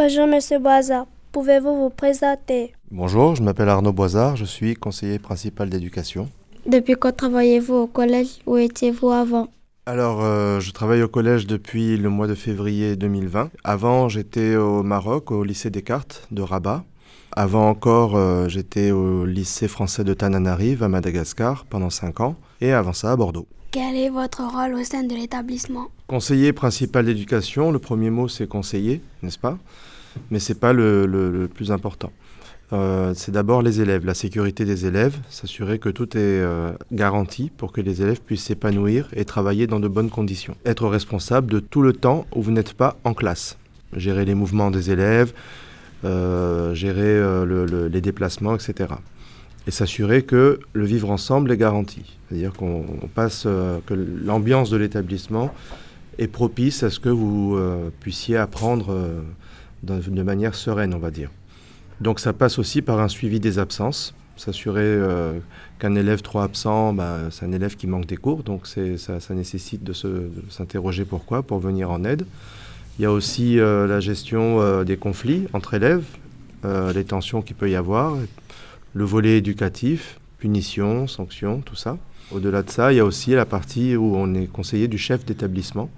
Bonjour, Monsieur Boisard. Pouvez-vous vous présenter? Bonjour, je m'appelle Arnaud Boisard, je suis conseiller principal d'éducation. Depuis quand travaillez-vous au collège? Où étiez-vous avant? Alors, euh, je travaille au collège depuis le mois de février 2020. Avant, j'étais au Maroc, au lycée Descartes de Rabat. Avant encore, euh, j'étais au lycée français de Tananarive à Madagascar pendant 5 ans. Et avant ça, à Bordeaux. Quel est votre rôle au sein de l'établissement? Conseiller principal d'éducation, le premier mot c'est conseiller, n'est-ce pas? Mais c'est pas le, le- le plus important. Euh, c'est d'abord les élèves, la sécurité des élèves, s'assurer que tout est euh, garanti pour que les élèves puissent s'épanouir et travailler dans de bonnes conditions. Être responsable de tout le temps où vous n'êtes pas en classe. Gérer les mouvements des élèves, euh, gérer le- le- les déplacements, etc. Et s'assurer que le vivre ensemble est garanti. C'est-à-dire qu'on on passe, euh, que l'ambiance de l'établissement est propice à ce que vous euh, puissiez apprendre euh, de manière sereine, on va dire. Donc ça passe aussi par un suivi des absences, s'assurer qu'un élève trop absent, bah, c'est un élève qui manque des cours, donc ça, ça nécessite de s'interroger pourquoi, pour venir en aide. Il y a aussi la gestion des conflits entre élèves, les tensions qu'il peut y avoir, le volet éducatif, punition, sanction, tout ça. Au-delà de ça, il y a aussi la partie où on est conseiller du chef d'établissement,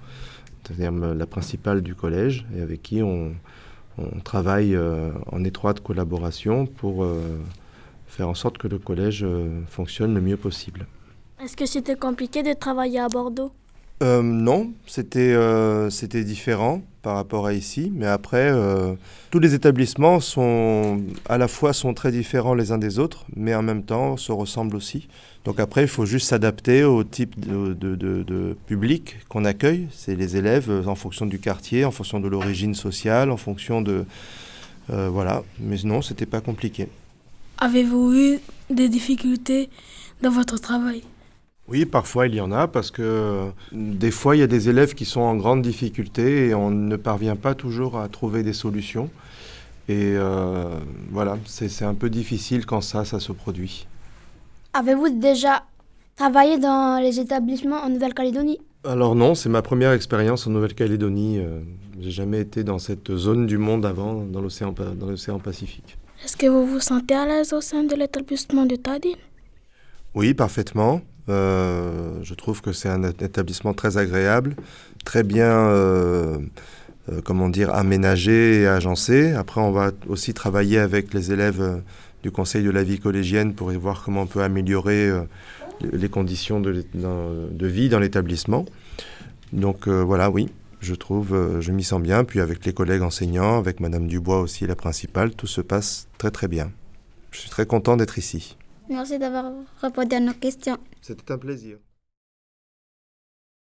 c'est-à-dire la principale du collège, et avec qui on, on travaille euh, en étroite collaboration pour euh, faire en sorte que le collège euh, fonctionne le mieux possible. Est-ce que c'était compliqué de travailler à Bordeaux? Euh, non, c'était euh, c'était différent par rapport à ici, mais après, euh, tous les établissements sont à la fois sont très différents les uns des autres, mais en même temps se ressemblent aussi. Donc après, il faut juste s'adapter au type de, de- public qu'on accueille. C'est les élèves en fonction du quartier, en fonction de l'origine sociale, en fonction de... voilà, mais non, c'était pas compliqué. Avez-vous eu des difficultés dans votre travail? Oui, parfois il y en a parce que euh, des fois il y a des élèves qui sont en grande difficulté et on ne parvient pas toujours à trouver des solutions. Et euh, voilà, c'est un peu difficile quand ça, ça se produit. Avez-vous déjà travaillé dans les établissements en Nouvelle-Calédonie? Alors non, c'est ma première expérience en Nouvelle-Calédonie. Euh, J'ai jamais été dans cette zone du monde avant, dans l'océan Pa- dans l'océan Pacifique. Est-ce que vous vous sentez à l'aise au sein de l'établissement de Tadine Oui, parfaitement. Euh, je trouve que c'est un établissement très agréable, très bien, euh, euh, comment dire, aménagé et agencé. Après, on va aussi travailler avec les élèves du Conseil de la vie collégienne pour voir comment on peut améliorer les conditions de, vie dans l'établissement. Donc voilà, oui, je trouve, je m'y sens bien. Puis avec les collègues enseignants, avec Madame Dubois aussi, la principale, tout se passe très très bien. Je suis très content d'être ici. Merci d'avoir répondu à nos questions. C'était un plaisir.